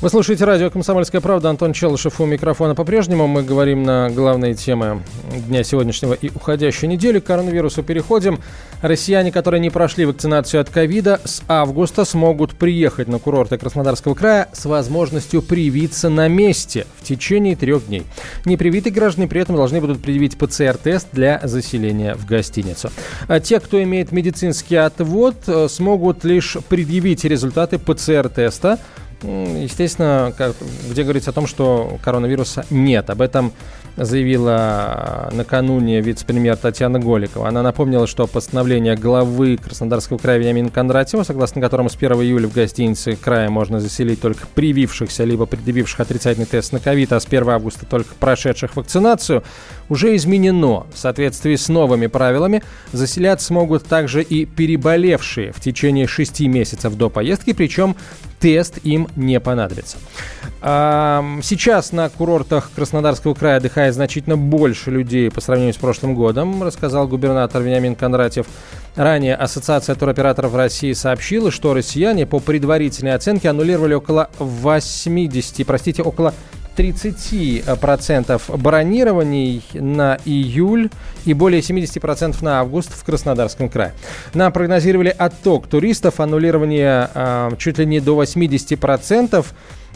Вы слушаете радио «Комсомольская правда». Антон Челышев у микрофона по-прежнему. Мы говорим на главные темы дня сегодняшнего и уходящей недели. К коронавирусу переходим. Россияне, которые не прошли вакцинацию от ковида, с августа смогут приехать на курорты Краснодарского края с возможностью привиться на месте в течение трех дней. Непривитые граждане при этом должны будут предъявить ПЦР-тест для заселения в гостиницу. А те, кто имеет медицинский отвод, э, смогут лишь предъявить результаты ПЦР-теста Естественно, где говорится о том, что коронавируса нет. Об этом заявила накануне вице-премьер Татьяна Голикова. Она напомнила, что постановление главы Краснодарского края Вениамина Кондратьева, согласно которому с 1 июля в гостинице края можно заселить только привившихся либо предъявивших отрицательный тест на ковид, а с 1 августа только прошедших вакцинацию, уже изменено. В соответствии с новыми правилами заселять смогут также и переболевшие в течение 6 месяцев до поездки, причем тест им не понадобится. Сейчас на курортах Краснодарского края отдыхает значительно больше людей по сравнению с прошлым годом, рассказал губернатор Вениамин Кондратьев. Ранее Ассоциация туроператоров России сообщила, что россияне по предварительной оценке аннулировали около 80, простите, около 30% бронирований на июль и более 70% на август в Краснодарском крае. Нам прогнозировали отток туристов, аннулирование э, чуть ли не до 80%.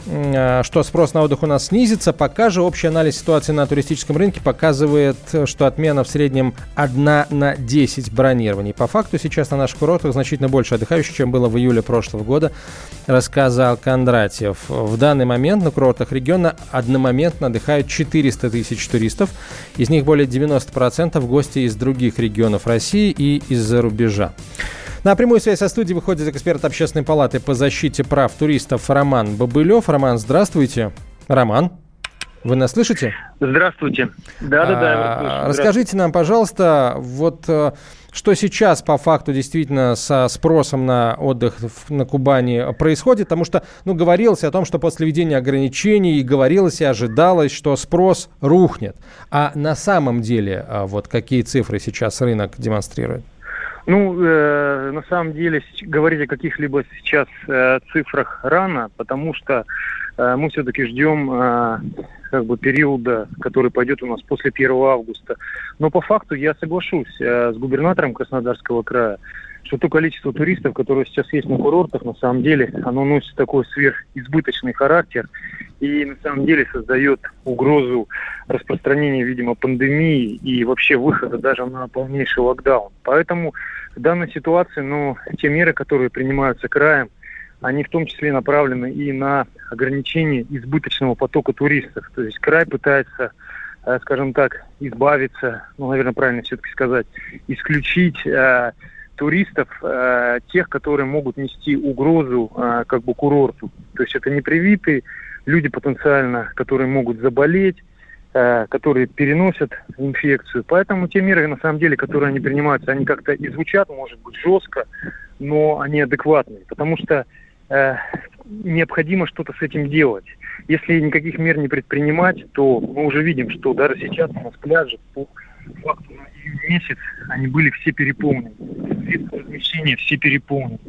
Э, что спрос на отдых у нас снизится. Пока же общий анализ ситуации на туристическом рынке показывает, что отмена в среднем 1 на 10 бронирований. По факту сейчас на наших курортах значительно больше отдыхающих, чем было в июле прошлого года, рассказал Кондратьев. В данный момент на курортах региона одномоментно отдыхают 400 тысяч туристов. Из них более 90% гости из других регионов России и из-за рубежа. На прямую связь со студией выходит эксперт Общественной палаты по защите прав туристов Роман Бабылев. Роман, здравствуйте. Роман. Вы нас слышите? Здравствуйте. Да, да, да. Расскажите нам, пожалуйста, вот э, что сейчас по факту действительно со спросом на отдых на Кубани происходит, потому что, ну, говорилось о том, что после введения ограничений говорилось и ожидалось, что спрос рухнет. А на самом деле, э, вот какие цифры сейчас рынок демонстрирует? Ну, э, на самом деле, говорить о каких-либо сейчас э, цифрах рано, потому что э, мы все-таки ждем э, как бы периода, который пойдет у нас после 1 августа. Но по факту я соглашусь э, с губернатором Краснодарского края, что то количество туристов, которое сейчас есть на курортах, на самом деле, оно носит такой сверхизбыточный характер и на самом деле создает угрозу распространения, видимо, пандемии и вообще выхода даже на полнейший локдаун. Поэтому в данной ситуации, ну, те меры, которые принимаются краем, они в том числе направлены и на ограничение избыточного потока туристов. То есть край пытается, э, скажем так, избавиться, ну, наверное, правильно все-таки сказать, исключить э, туристов, э, тех, которые могут нести угрозу как бы курорту. То есть это непривитые люди потенциально, которые могут заболеть, э, которые переносят инфекцию. Поэтому те меры, на самом деле, которые они принимаются, они как-то и звучат, может быть, жестко, но они адекватные. Потому что э, необходимо что-то с этим делать. Если никаких мер не предпринимать, то мы уже видим, что даже сейчас у нас пляжи по факту месяц они были все переполнены. Средства размещения все переполнены.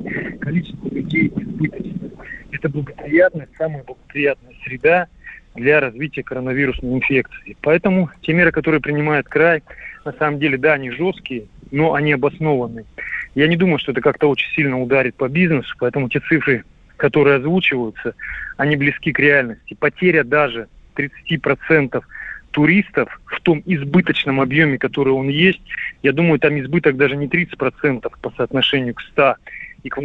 Количество людей избыточно. Это благоприятная, самая благоприятная среда для развития коронавирусной инфекции. Поэтому те меры, которые принимает край, на самом деле, да, они жесткие, но они обоснованы. Я не думаю, что это как-то очень сильно ударит по бизнесу, поэтому те цифры, которые озвучиваются, они близки к реальности. Потеря даже 30% туристов в том избыточном объеме, который он есть, я думаю, там избыток даже не 30% по соотношению к 100 и к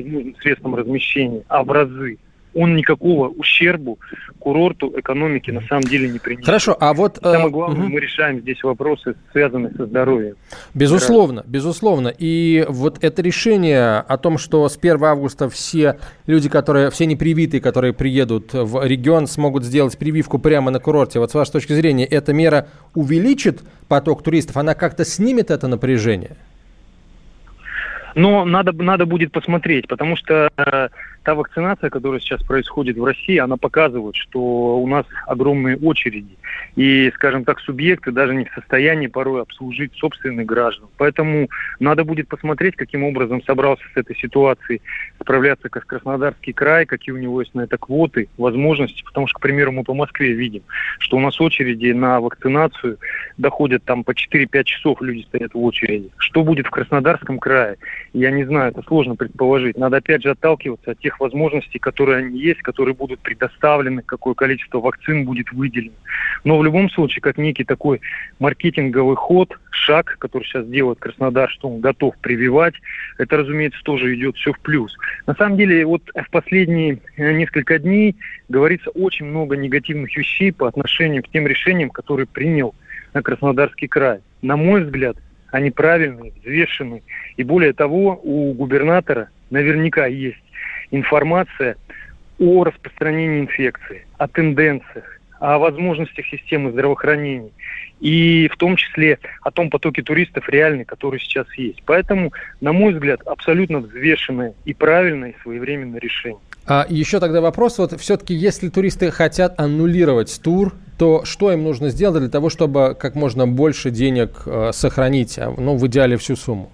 средствам размещения, а в разы он никакого ущербу курорту, экономике на самом деле не принесет. Хорошо, а вот... Самое э, главное, угу. мы решаем здесь вопросы, связанные со здоровьем. Безусловно, да. безусловно. И вот это решение о том, что с 1 августа все люди, которые, все непривитые, которые приедут в регион, смогут сделать прививку прямо на курорте. Вот с вашей точки зрения, эта мера увеличит поток туристов? Она как-то снимет это напряжение? Но надо, надо будет посмотреть, потому что э, та вакцинация, которая сейчас происходит в России, она показывает, что у нас огромные очереди. И, скажем так, субъекты даже не в состоянии порой обслужить собственных граждан. Поэтому надо будет посмотреть, каким образом собрался с этой ситуацией справляться как Краснодарский край, какие у него есть на это квоты, возможности. Потому что, к примеру, мы по Москве видим, что у нас очереди на вакцинацию доходят там по 4-5 часов люди стоят в очереди. Что будет в Краснодарском крае? Я не знаю, это сложно предположить. Надо опять же отталкиваться от тех возможностей, которые они есть, которые будут предоставлены, какое количество вакцин будет выделено. Но в любом случае, как некий такой маркетинговый ход, шаг, который сейчас делает Краснодар, что он готов прививать, это, разумеется, тоже идет все в плюс. На самом деле, вот в последние э, несколько дней говорится очень много негативных вещей по отношению к тем решениям, которые принял Краснодарский край. На мой взгляд, они правильные, взвешенные. И более того, у губернатора наверняка есть информация о распространении инфекции, о тенденциях, о возможностях системы здравоохранения и в том числе о том потоке туристов реальный, который сейчас есть. Поэтому, на мой взгляд, абсолютно взвешенное и правильное и своевременное решение. А еще тогда вопрос, вот все-таки, если туристы хотят аннулировать тур, то что им нужно сделать для того, чтобы как можно больше денег э, сохранить, а, ну, в идеале всю сумму?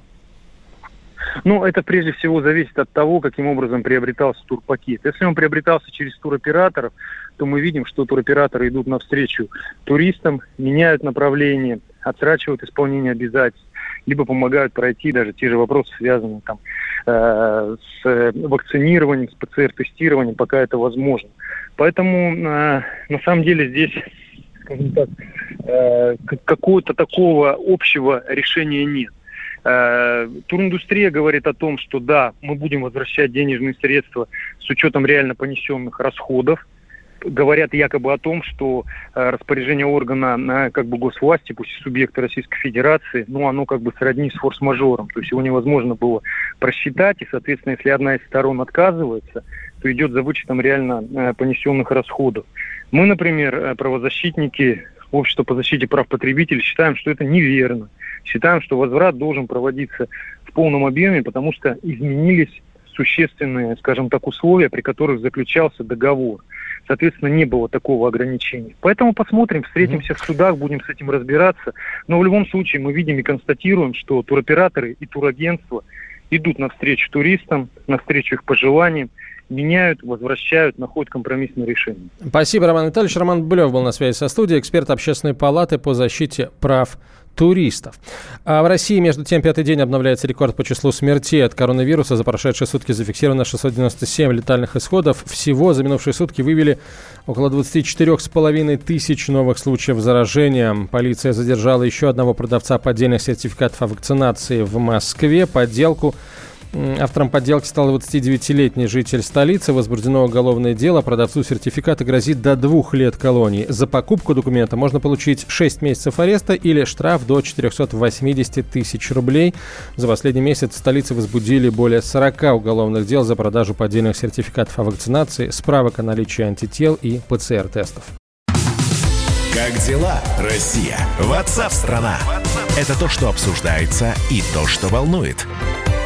Ну, это прежде всего зависит от того, каким образом приобретался турпакет. Если он приобретался через туроператоров, то мы видим, что туроператоры идут навстречу туристам, меняют направление, отсрачивают исполнение обязательств, либо помогают пройти даже те же вопросы, связанные там, э, с вакцинированием, с ПЦР-тестированием, пока это возможно. Поэтому э, на самом деле здесь скажем так, э, какого-то такого общего решения нет. Э, туриндустрия говорит о том, что да, мы будем возвращать денежные средства с учетом реально понесенных расходов. Говорят якобы о том, что э, распоряжение органа на как бы госвласти, пусть и субъекта Российской Федерации, ну, оно как бы сродни с форс-мажором. То есть его невозможно было просчитать, и, соответственно, если одна из сторон отказывается, то идет за вычетом реально э, понесенных расходов. Мы, например, правозащитники Общества по защите прав потребителей считаем, что это неверно считаем, что возврат должен проводиться в полном объеме, потому что изменились существенные, скажем так, условия, при которых заключался договор. Соответственно, не было такого ограничения. Поэтому посмотрим, встретимся в судах, будем с этим разбираться. Но в любом случае мы видим и констатируем, что туроператоры и турагентства идут навстречу туристам, навстречу их пожеланиям, меняют, возвращают, находят компромиссное решение. Спасибо, Роман Витальевич. Роман Булев был на связи со студией, эксперт Общественной палаты по защите прав туристов. А в России, между тем, пятый день обновляется рекорд по числу смертей от коронавируса. За прошедшие сутки зафиксировано 697 летальных исходов. Всего за минувшие сутки вывели около 24,5 тысяч новых случаев заражения. Полиция задержала еще одного продавца поддельных сертификатов о вакцинации в Москве. Подделку Автором подделки стал 29-летний житель столицы. Возбуждено уголовное дело. Продавцу сертификата грозит до двух лет колонии. За покупку документа можно получить 6 месяцев ареста или штраф до 480 тысяч рублей. За последний месяц в столице возбудили более 40 уголовных дел за продажу поддельных сертификатов о вакцинации, справок о наличии антител и ПЦР-тестов. Как дела, Россия? Ватсап-страна! Это то, что обсуждается и то, что волнует.